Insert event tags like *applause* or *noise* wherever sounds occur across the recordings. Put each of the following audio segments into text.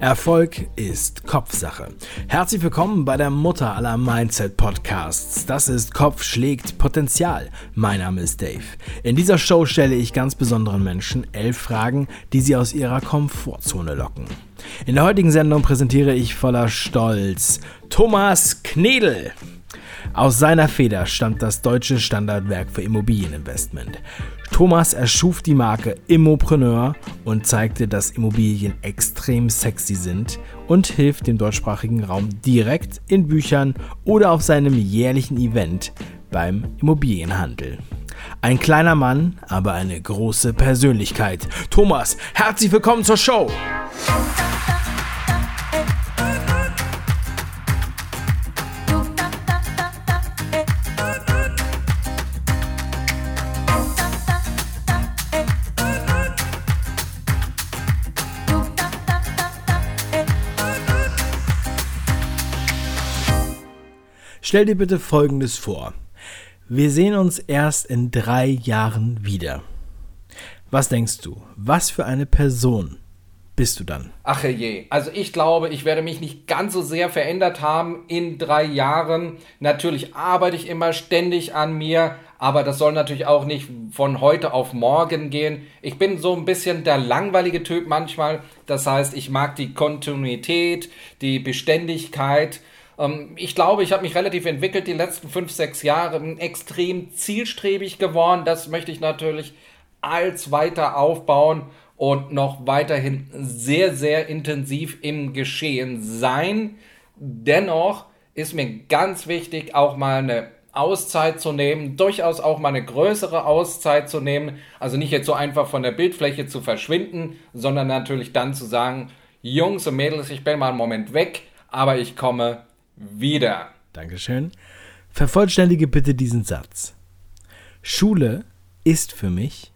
Erfolg ist Kopfsache. Herzlich willkommen bei der Mutter aller Mindset Podcasts. Das ist Kopf schlägt Potenzial. Mein Name ist Dave. In dieser Show stelle ich ganz besonderen Menschen elf Fragen, die sie aus ihrer Komfortzone locken. In der heutigen Sendung präsentiere ich voller Stolz Thomas Knedel. Aus seiner Feder stammt das deutsche Standardwerk für Immobilieninvestment. Thomas erschuf die Marke Immopreneur und zeigte, dass Immobilien extrem sexy sind und hilft dem deutschsprachigen Raum direkt in Büchern oder auf seinem jährlichen Event beim Immobilienhandel. Ein kleiner Mann, aber eine große Persönlichkeit. Thomas, herzlich willkommen zur Show! Stell dir bitte Folgendes vor. Wir sehen uns erst in drei Jahren wieder. Was denkst du? Was für eine Person bist du dann? Ach je, also ich glaube, ich werde mich nicht ganz so sehr verändert haben in drei Jahren. Natürlich arbeite ich immer ständig an mir, aber das soll natürlich auch nicht von heute auf morgen gehen. Ich bin so ein bisschen der langweilige Typ manchmal. Das heißt, ich mag die Kontinuität, die Beständigkeit ich glaube, ich habe mich relativ entwickelt die letzten fünf, sechs Jahre, extrem zielstrebig geworden. Das möchte ich natürlich als weiter aufbauen und noch weiterhin sehr, sehr intensiv im Geschehen sein. Dennoch ist mir ganz wichtig, auch mal eine Auszeit zu nehmen, durchaus auch mal eine größere Auszeit zu nehmen. Also nicht jetzt so einfach von der Bildfläche zu verschwinden, sondern natürlich dann zu sagen, Jungs und Mädels, ich bin mal einen Moment weg, aber ich komme wieder. Dankeschön. Vervollständige bitte diesen Satz. Schule ist für mich.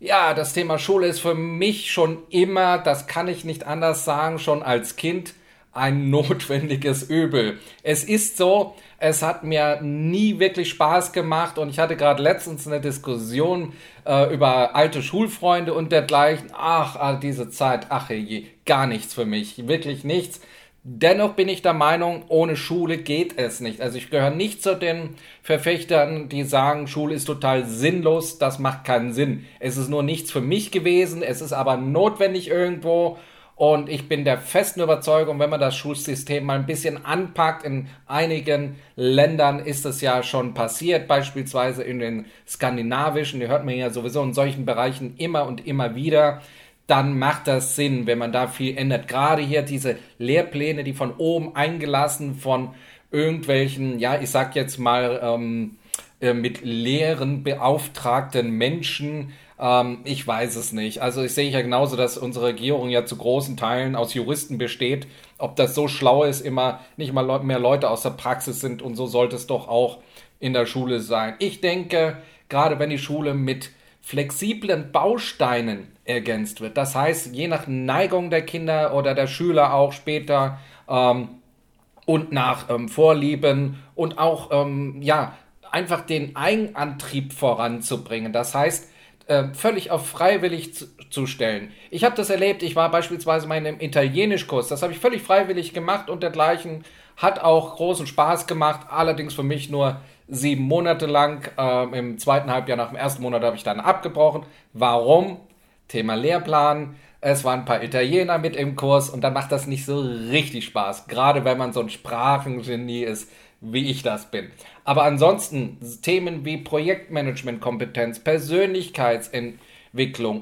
Ja, das Thema Schule ist für mich schon immer, das kann ich nicht anders sagen, schon als Kind ein *laughs* notwendiges Übel. Es ist so, es hat mir nie wirklich Spaß gemacht und ich hatte gerade letztens eine Diskussion äh, über alte Schulfreunde und dergleichen. Ach, diese Zeit, ach je, gar nichts für mich, wirklich nichts. Dennoch bin ich der Meinung, ohne Schule geht es nicht. Also ich gehöre nicht zu den Verfechtern, die sagen, Schule ist total sinnlos, das macht keinen Sinn. Es ist nur nichts für mich gewesen, es ist aber notwendig irgendwo. Und ich bin der festen Überzeugung, wenn man das Schulsystem mal ein bisschen anpackt, in einigen Ländern ist es ja schon passiert, beispielsweise in den skandinavischen, die hört man ja sowieso in solchen Bereichen immer und immer wieder, dann macht das Sinn, wenn man da viel ändert. Gerade hier diese Lehrpläne, die von oben eingelassen von irgendwelchen, ja, ich sag jetzt mal, ähm, äh, mit Lehren beauftragten Menschen. Ähm, ich weiß es nicht. Also ich sehe ja genauso, dass unsere Regierung ja zu großen Teilen aus Juristen besteht. Ob das so schlau ist, immer nicht mal mehr Leute aus der Praxis sind und so sollte es doch auch in der Schule sein. Ich denke, gerade wenn die Schule mit flexiblen Bausteinen ergänzt wird. Das heißt, je nach Neigung der Kinder oder der Schüler auch später ähm, und nach ähm, Vorlieben und auch ähm, ja einfach den Eigenantrieb voranzubringen. Das heißt, äh, völlig auf freiwillig zu, zu stellen. Ich habe das erlebt, ich war beispielsweise mal in einem Italienischkurs, das habe ich völlig freiwillig gemacht und dergleichen, hat auch großen Spaß gemacht, allerdings für mich nur sieben Monate lang. Ähm, Im zweiten Halbjahr nach dem ersten Monat habe ich dann abgebrochen. Warum? Thema Lehrplan. Es waren ein paar Italiener mit im Kurs und dann macht das nicht so richtig Spaß. Gerade wenn man so ein Sprachengenie ist, wie ich das bin. Aber ansonsten Themen wie Projektmanagement-Kompetenz, Persönlichkeitsentwicklung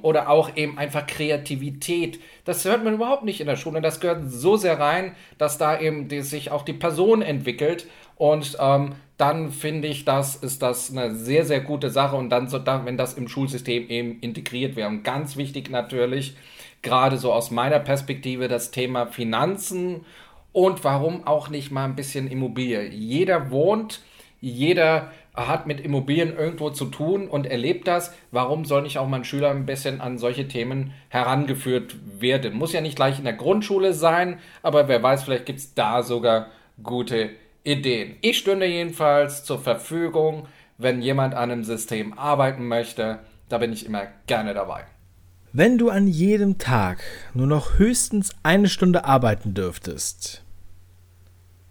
oder auch eben einfach Kreativität, das hört man überhaupt nicht in der Schule. Das gehört so sehr rein, dass da eben die, sich auch die Person entwickelt und ähm, dann finde ich, das ist das eine sehr, sehr gute Sache. Und dann, so, wenn das im Schulsystem eben integriert wäre. Und ganz wichtig natürlich, gerade so aus meiner Perspektive, das Thema Finanzen und warum auch nicht mal ein bisschen Immobilie. Jeder wohnt, jeder hat mit Immobilien irgendwo zu tun und erlebt das. Warum soll nicht auch mein Schüler ein bisschen an solche Themen herangeführt werden? Muss ja nicht gleich in der Grundschule sein, aber wer weiß, vielleicht gibt es da sogar gute Ideen. Ich stünde jedenfalls zur Verfügung, wenn jemand an einem System arbeiten möchte. Da bin ich immer gerne dabei. Wenn du an jedem Tag nur noch höchstens eine Stunde arbeiten dürftest,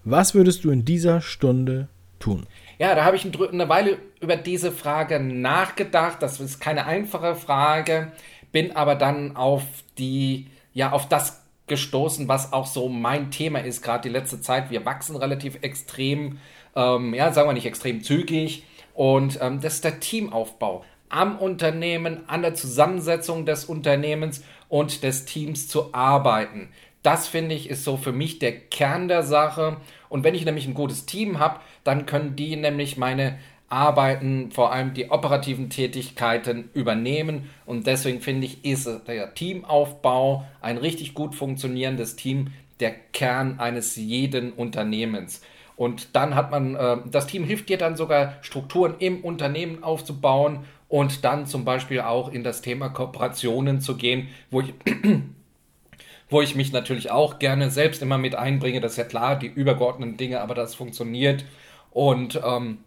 was würdest du in dieser Stunde tun? Ja, da habe ich eine Weile über diese Frage nachgedacht. Das ist keine einfache Frage, bin aber dann auf die, ja, auf das gestoßen, was auch so mein Thema ist, gerade die letzte Zeit. Wir wachsen relativ extrem, ähm, ja, sagen wir nicht extrem zügig. Und ähm, das ist der Teamaufbau am Unternehmen, an der Zusammensetzung des Unternehmens und des Teams zu arbeiten. Das finde ich ist so für mich der Kern der Sache. Und wenn ich nämlich ein gutes Team habe, dann können die nämlich meine Arbeiten, vor allem die operativen Tätigkeiten übernehmen. Und deswegen finde ich, ist der Teamaufbau, ein richtig gut funktionierendes Team, der Kern eines jeden Unternehmens. Und dann hat man, äh, das Team hilft dir dann sogar Strukturen im Unternehmen aufzubauen und dann zum Beispiel auch in das Thema Kooperationen zu gehen, wo ich, wo ich mich natürlich auch gerne selbst immer mit einbringe. Das ist ja klar, die übergeordneten Dinge, aber das funktioniert. Und ähm,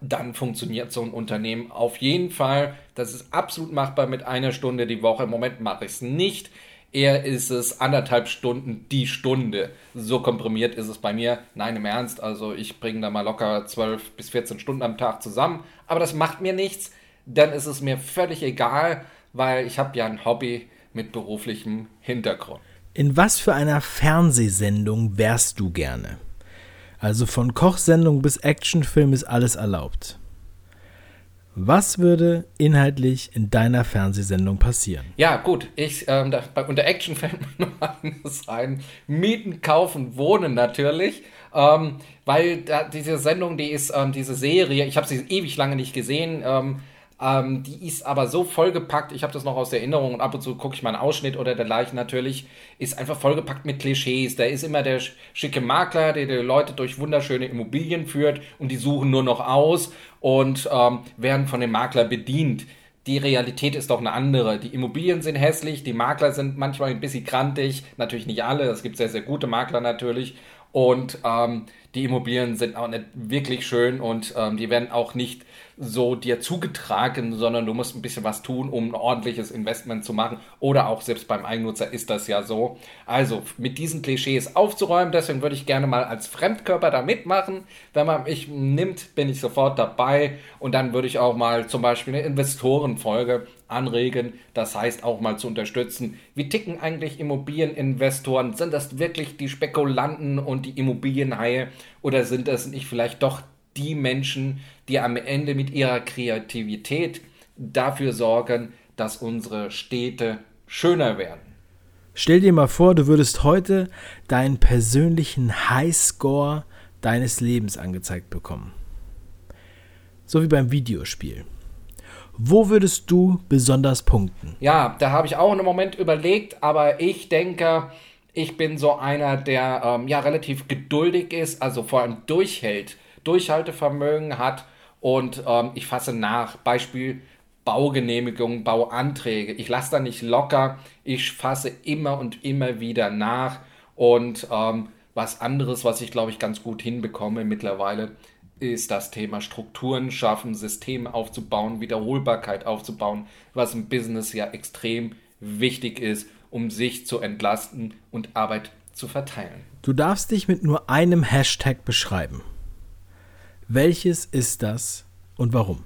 dann funktioniert so ein Unternehmen auf jeden Fall. Das ist absolut machbar mit einer Stunde die Woche. Im Moment mache ich es nicht. Eher ist es anderthalb Stunden die Stunde. So komprimiert ist es bei mir. Nein, im Ernst. Also ich bringe da mal locker 12 bis 14 Stunden am Tag zusammen. Aber das macht mir nichts. Dann ist es mir völlig egal, weil ich habe ja ein Hobby mit beruflichem Hintergrund. In was für einer Fernsehsendung wärst du gerne? Also von Kochsendung bis Actionfilm ist alles erlaubt. Was würde inhaltlich in deiner Fernsehsendung passieren? Ja, gut, ich ähm, da, bei, unter Action fällt *laughs* mir nur ein. Mieten, kaufen, wohnen natürlich. Ähm, weil da, diese Sendung, die ist, ähm, diese Serie, ich habe sie ewig lange nicht gesehen, ähm, ähm, die ist aber so vollgepackt, ich habe das noch aus Erinnerung und ab und zu gucke ich mal einen Ausschnitt oder dergleichen natürlich, ist einfach vollgepackt mit Klischees. Da ist immer der schicke Makler, der die Leute durch wunderschöne Immobilien führt und die suchen nur noch aus und ähm, werden von dem Makler bedient. Die Realität ist doch eine andere. Die Immobilien sind hässlich, die Makler sind manchmal ein bisschen krantig, natürlich nicht alle, es gibt sehr, sehr gute Makler natürlich. Und ähm, die Immobilien sind auch nicht wirklich schön und ähm, die werden auch nicht so dir zugetragen, sondern du musst ein bisschen was tun, um ein ordentliches Investment zu machen. Oder auch selbst beim Eigennutzer ist das ja so. Also mit diesen Klischees aufzuräumen, deswegen würde ich gerne mal als Fremdkörper da mitmachen. Wenn man mich nimmt, bin ich sofort dabei. Und dann würde ich auch mal zum Beispiel eine Investorenfolge anregen. Das heißt auch mal zu unterstützen. Wie ticken eigentlich Immobilieninvestoren? Sind das wirklich die Spekulanten und die Immobilienhaie? Oder sind das nicht vielleicht doch die Menschen, die am Ende mit ihrer Kreativität dafür sorgen, dass unsere Städte schöner werden. Stell dir mal vor, du würdest heute deinen persönlichen Highscore deines Lebens angezeigt bekommen. So wie beim Videospiel. Wo würdest du besonders punkten? Ja, da habe ich auch einen Moment überlegt, aber ich denke, ich bin so einer, der ähm, ja relativ geduldig ist, also vor allem durchhält Durchhaltevermögen hat und ähm, ich fasse nach. Beispiel Baugenehmigung, Bauanträge. Ich lasse da nicht locker. Ich fasse immer und immer wieder nach. Und ähm, was anderes, was ich glaube ich ganz gut hinbekomme mittlerweile, ist das Thema Strukturen schaffen, Systeme aufzubauen, Wiederholbarkeit aufzubauen, was im Business ja extrem wichtig ist, um sich zu entlasten und Arbeit zu verteilen. Du darfst dich mit nur einem Hashtag beschreiben. Welches ist das und warum?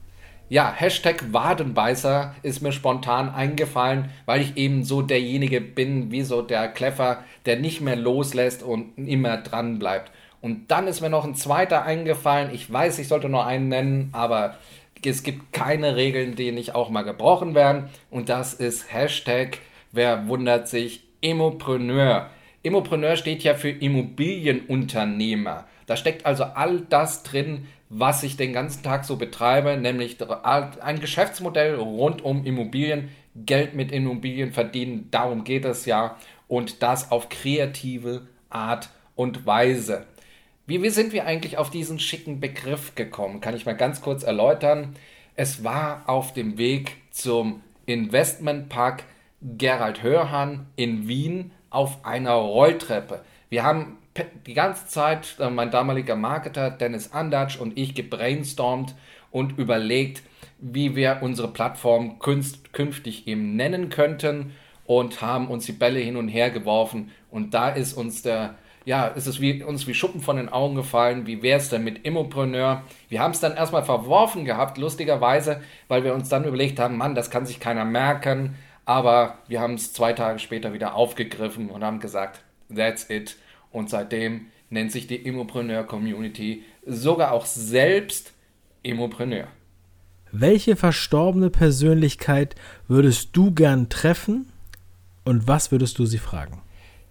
Ja, Hashtag Wadenbeißer ist mir spontan eingefallen, weil ich eben so derjenige bin, wie so der Kleffer, der nicht mehr loslässt und immer dran bleibt. Und dann ist mir noch ein zweiter eingefallen. Ich weiß, ich sollte nur einen nennen, aber es gibt keine Regeln, die nicht auch mal gebrochen werden. Und das ist Hashtag, wer wundert sich, Immopreneur. Immopreneur steht ja für Immobilienunternehmer. Da steckt also all das drin, was ich den ganzen Tag so betreibe, nämlich ein Geschäftsmodell rund um Immobilien, Geld mit Immobilien verdienen, darum geht es ja und das auf kreative Art und Weise. Wie, wie sind wir eigentlich auf diesen schicken Begriff gekommen? Kann ich mal ganz kurz erläutern. Es war auf dem Weg zum Investmentpark Gerald Hörhan in Wien auf einer Rolltreppe. Wir haben die ganze Zeit äh, mein damaliger Marketer Dennis Andatsch und ich gebrainstormt und überlegt, wie wir unsere Plattform künftig eben nennen könnten und haben uns die Bälle hin und her geworfen. Und da ist uns der, ja, ist es wie, uns wie Schuppen von den Augen gefallen. Wie wäre es denn mit Immopreneur? Wir haben es dann erstmal verworfen gehabt, lustigerweise, weil wir uns dann überlegt haben, Mann, das kann sich keiner merken. Aber wir haben es zwei Tage später wieder aufgegriffen und haben gesagt, that's it. Und seitdem nennt sich die Immopreneur Community sogar auch selbst Immopreneur. Welche verstorbene Persönlichkeit würdest du gern treffen und was würdest du sie fragen?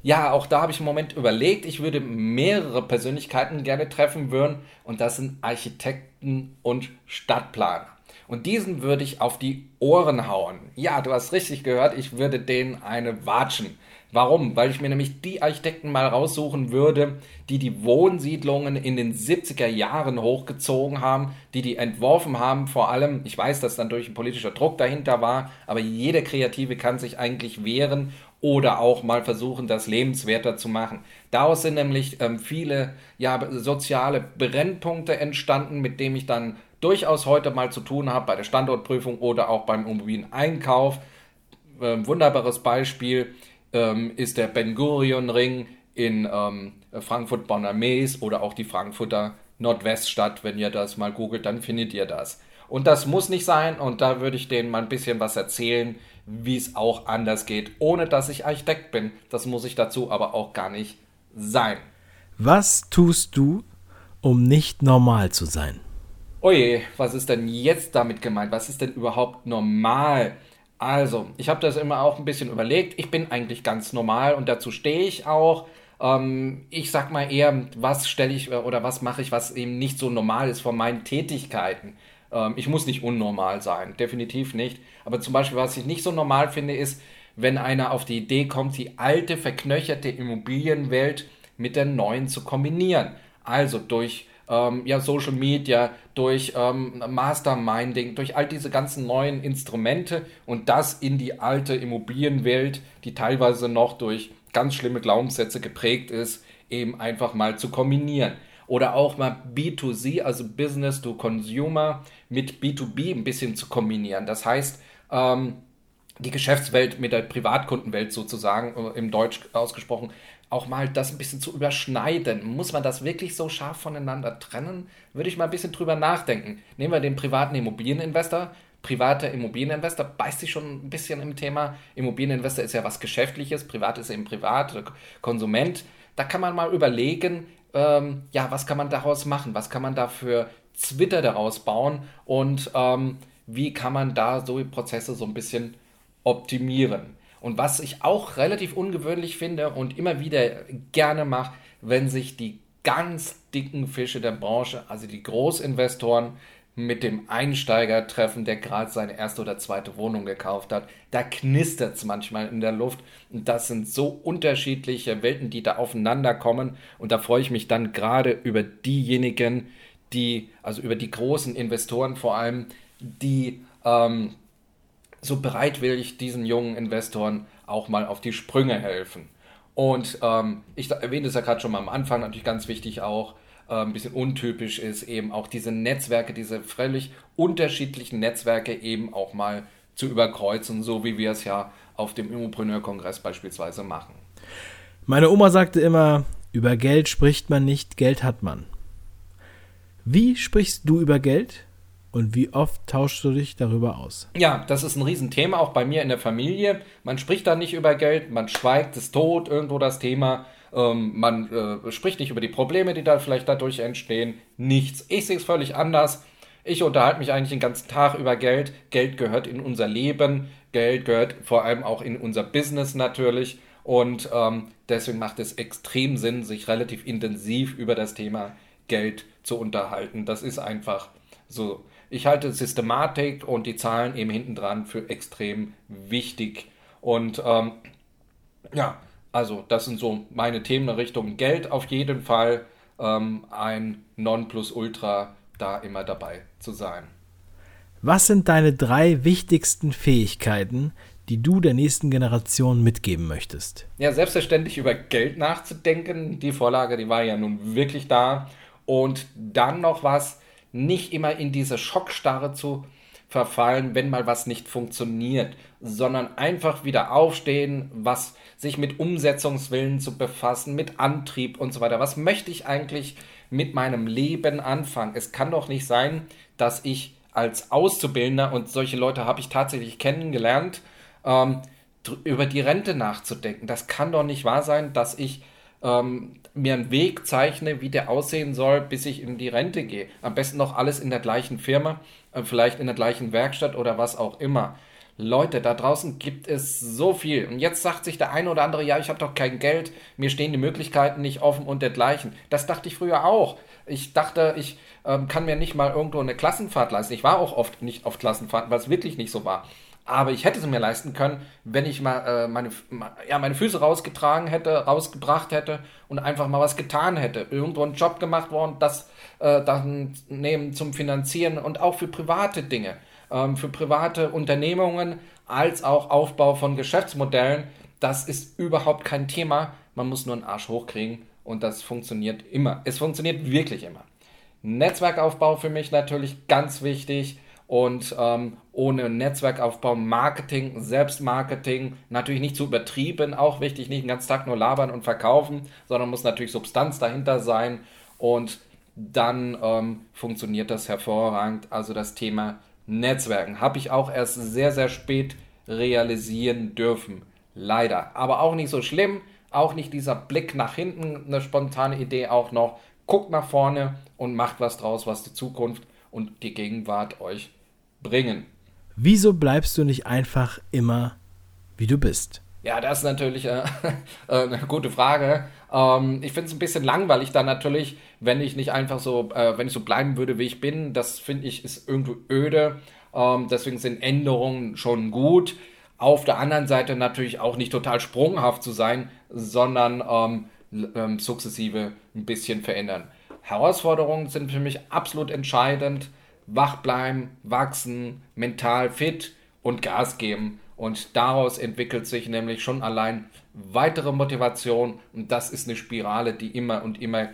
Ja, auch da habe ich im Moment überlegt, ich würde mehrere Persönlichkeiten gerne treffen würden und das sind Architekten und Stadtplaner. Und diesen würde ich auf die Ohren hauen. Ja, du hast richtig gehört, ich würde denen eine watschen. Warum? Weil ich mir nämlich die Architekten mal raussuchen würde, die die Wohnsiedlungen in den 70er Jahren hochgezogen haben, die die entworfen haben. Vor allem, ich weiß, dass dann durch ein politischer Druck dahinter war, aber jeder Kreative kann sich eigentlich wehren oder auch mal versuchen, das lebenswerter zu machen. Daraus sind nämlich ähm, viele ja, soziale Brennpunkte entstanden, mit denen ich dann durchaus heute mal zu tun habe bei der Standortprüfung oder auch beim Immobilieneinkauf. Ähm, wunderbares Beispiel ähm, ist der Ben Gurion Ring in ähm, Frankfurt Bonner Mees oder auch die Frankfurter Nordweststadt. Wenn ihr das mal googelt, dann findet ihr das. Und das muss nicht sein und da würde ich denen mal ein bisschen was erzählen, wie es auch anders geht, ohne dass ich Architekt bin. Das muss ich dazu aber auch gar nicht sein. Was tust du, um nicht normal zu sein? Oje, was ist denn jetzt damit gemeint? Was ist denn überhaupt normal? Also, ich habe das immer auch ein bisschen überlegt. Ich bin eigentlich ganz normal und dazu stehe ich auch. Ähm, ich sag mal eher, was stelle ich äh, oder was mache ich, was eben nicht so normal ist von meinen Tätigkeiten. Ähm, ich muss nicht unnormal sein, definitiv nicht. Aber zum Beispiel, was ich nicht so normal finde, ist, wenn einer auf die Idee kommt, die alte, verknöcherte Immobilienwelt mit der neuen zu kombinieren. Also durch ähm, ja, Social Media, durch ähm, Masterminding, durch all diese ganzen neuen Instrumente und das in die alte Immobilienwelt, die teilweise noch durch ganz schlimme Glaubenssätze geprägt ist, eben einfach mal zu kombinieren. Oder auch mal B2C, also Business to Consumer, mit B2B ein bisschen zu kombinieren. Das heißt, ähm, die Geschäftswelt mit der Privatkundenwelt sozusagen, äh, im Deutsch ausgesprochen, auch mal das ein bisschen zu überschneiden. Muss man das wirklich so scharf voneinander trennen? Würde ich mal ein bisschen drüber nachdenken. Nehmen wir den privaten Immobilieninvestor. Privater Immobilieninvestor beißt sich schon ein bisschen im Thema. Immobilieninvestor ist ja was Geschäftliches, privat ist eben privat, Konsument. Da kann man mal überlegen, ähm, ja, was kann man daraus machen? Was kann man da für Twitter daraus bauen? Und ähm, wie kann man da so Prozesse so ein bisschen optimieren? Und was ich auch relativ ungewöhnlich finde und immer wieder gerne mache, wenn sich die ganz dicken Fische der Branche, also die Großinvestoren, mit dem Einsteiger treffen, der gerade seine erste oder zweite Wohnung gekauft hat. Da knistert es manchmal in der Luft. Und das sind so unterschiedliche Welten, die da aufeinander kommen. Und da freue ich mich dann gerade über diejenigen, die, also über die großen Investoren vor allem, die ähm, so bereitwillig diesen jungen Investoren auch mal auf die Sprünge helfen. Und ähm, ich erwähne es ja gerade schon mal am Anfang, natürlich ganz wichtig auch, äh, ein bisschen untypisch ist, eben auch diese Netzwerke, diese völlig unterschiedlichen Netzwerke eben auch mal zu überkreuzen, so wie wir es ja auf dem Immopreneur-Kongress beispielsweise machen. Meine Oma sagte immer, über Geld spricht man nicht, Geld hat man. Wie sprichst du über Geld? Und wie oft tauschst du dich darüber aus? Ja, das ist ein Riesenthema, auch bei mir in der Familie. Man spricht da nicht über Geld, man schweigt, es tot, irgendwo das Thema. Ähm, man äh, spricht nicht über die Probleme, die da vielleicht dadurch entstehen. Nichts. Ich sehe es völlig anders. Ich unterhalte mich eigentlich den ganzen Tag über Geld. Geld gehört in unser Leben. Geld gehört vor allem auch in unser Business natürlich. Und ähm, deswegen macht es extrem Sinn, sich relativ intensiv über das Thema Geld zu unterhalten. Das ist einfach so ich halte Systematik und die Zahlen eben hinten dran für extrem wichtig. Und ähm, ja, also das sind so meine Themen in Richtung Geld auf jeden Fall. Ähm, ein Nonplusultra da immer dabei zu sein. Was sind deine drei wichtigsten Fähigkeiten, die du der nächsten Generation mitgeben möchtest? Ja, selbstverständlich über Geld nachzudenken. Die Vorlage, die war ja nun wirklich da. Und dann noch was, nicht immer in diese Schockstarre zu verfallen, wenn mal was nicht funktioniert, sondern einfach wieder aufstehen, was sich mit Umsetzungswillen zu befassen, mit Antrieb und so weiter. Was möchte ich eigentlich mit meinem Leben anfangen? Es kann doch nicht sein, dass ich als Auszubildender, und solche Leute habe ich tatsächlich kennengelernt, ähm, über die Rente nachzudenken. Das kann doch nicht wahr sein, dass ich ähm, mir einen Weg zeichne, wie der aussehen soll, bis ich in die Rente gehe. Am besten noch alles in der gleichen Firma, äh, vielleicht in der gleichen Werkstatt oder was auch immer. Leute, da draußen gibt es so viel. Und jetzt sagt sich der eine oder andere, ja, ich habe doch kein Geld, mir stehen die Möglichkeiten nicht offen und dergleichen. Das dachte ich früher auch. Ich dachte, ich ähm, kann mir nicht mal irgendwo eine Klassenfahrt leisten. Ich war auch oft nicht auf Klassenfahrten, weil es wirklich nicht so war. Aber ich hätte sie mir leisten können, wenn ich mal äh, meine, ja, meine Füße rausgetragen hätte, rausgebracht hätte und einfach mal was getan hätte. Irgendwo einen Job gemacht worden, das äh, dann nehmen zum Finanzieren und auch für private Dinge, ähm, für private Unternehmungen als auch Aufbau von Geschäftsmodellen. Das ist überhaupt kein Thema. Man muss nur einen Arsch hochkriegen und das funktioniert immer. Es funktioniert wirklich immer. Netzwerkaufbau für mich natürlich ganz wichtig und ähm, ohne Netzwerkaufbau, Marketing, Selbstmarketing, natürlich nicht zu übertrieben, auch wichtig, nicht den ganzen Tag nur labern und verkaufen, sondern muss natürlich Substanz dahinter sein und dann ähm, funktioniert das hervorragend. Also das Thema Netzwerken habe ich auch erst sehr, sehr spät realisieren dürfen. Leider. Aber auch nicht so schlimm. Auch nicht dieser Blick nach hinten, eine spontane Idee auch noch. Guckt nach vorne und macht was draus, was die Zukunft und die Gegenwart euch bringen. Wieso bleibst du nicht einfach immer, wie du bist? Ja, das ist natürlich äh, *laughs* eine gute Frage. Ähm, ich finde es ein bisschen langweilig dann natürlich, wenn ich nicht einfach so, äh, wenn ich so bleiben würde, wie ich bin. Das finde ich ist irgendwie öde. Ähm, deswegen sind Änderungen schon gut. Auf der anderen Seite natürlich auch nicht total sprunghaft zu sein, sondern ähm, ähm sukzessive ein bisschen verändern. Herausforderungen sind für mich absolut entscheidend wach bleiben, wachsen, mental fit und Gas geben. Und daraus entwickelt sich nämlich schon allein weitere Motivation. Und das ist eine Spirale, die immer und immer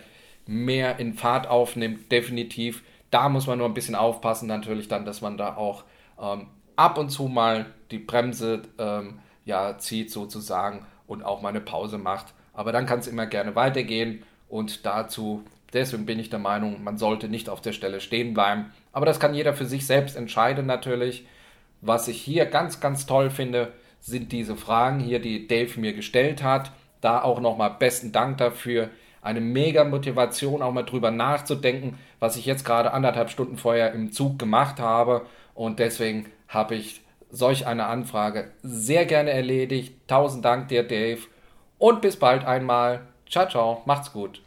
mehr in Fahrt aufnimmt, definitiv. Da muss man nur ein bisschen aufpassen, natürlich dann, dass man da auch ähm, ab und zu mal die Bremse ähm, ja, zieht sozusagen und auch mal eine Pause macht. Aber dann kann es immer gerne weitergehen und dazu Deswegen bin ich der Meinung, man sollte nicht auf der Stelle stehen bleiben. Aber das kann jeder für sich selbst entscheiden natürlich. Was ich hier ganz, ganz toll finde, sind diese Fragen hier, die Dave mir gestellt hat. Da auch nochmal besten Dank dafür. Eine mega Motivation, auch mal drüber nachzudenken, was ich jetzt gerade anderthalb Stunden vorher im Zug gemacht habe. Und deswegen habe ich solch eine Anfrage sehr gerne erledigt. Tausend Dank dir, Dave. Und bis bald einmal. Ciao, ciao. Macht's gut.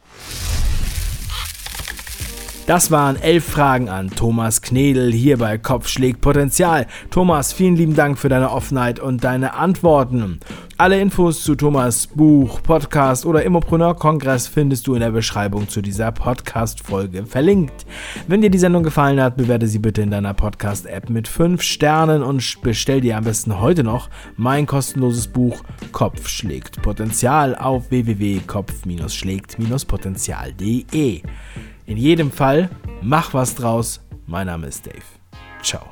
Das waren elf Fragen an Thomas Knedel hier bei Kopf schlägt Potenzial. Thomas, vielen lieben Dank für deine Offenheit und deine Antworten. Alle Infos zu Thomas Buch, Podcast oder Immopreneur-Kongress findest du in der Beschreibung zu dieser Podcast-Folge verlinkt. Wenn dir die Sendung gefallen hat, bewerte sie bitte in deiner Podcast-App mit 5 Sternen und bestell dir am besten heute noch mein kostenloses Buch Kopf schlägt Potenzial auf www.kopf-schlägt-potenzial.de. In jedem Fall, mach was draus. Mein Name ist Dave. Ciao.